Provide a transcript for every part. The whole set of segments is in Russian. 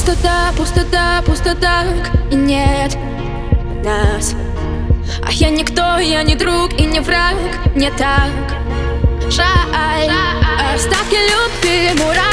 Пустота, пустота, пустота. И нет нас. А я никто, я не друг и не враг. Не так жаль. Остатки любви мурашками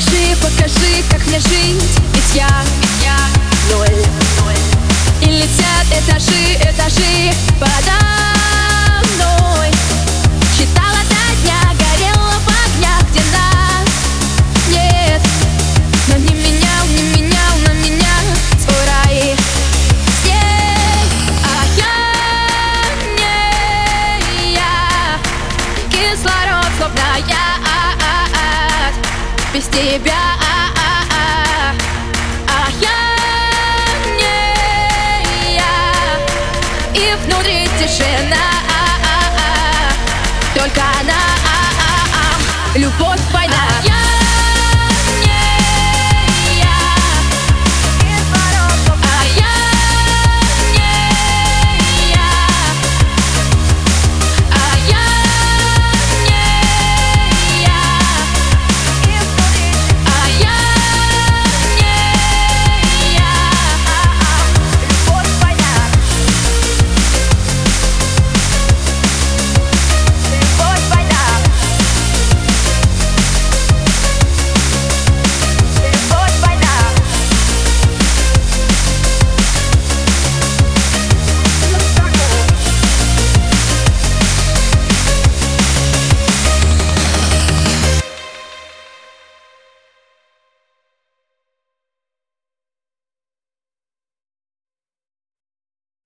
Покажи, покажи, как мне жить. Ведь я, я ноль, ноль И летят этажи, этажи подо без тебя. А, я не я. И внутри тишина. Только она. Любовь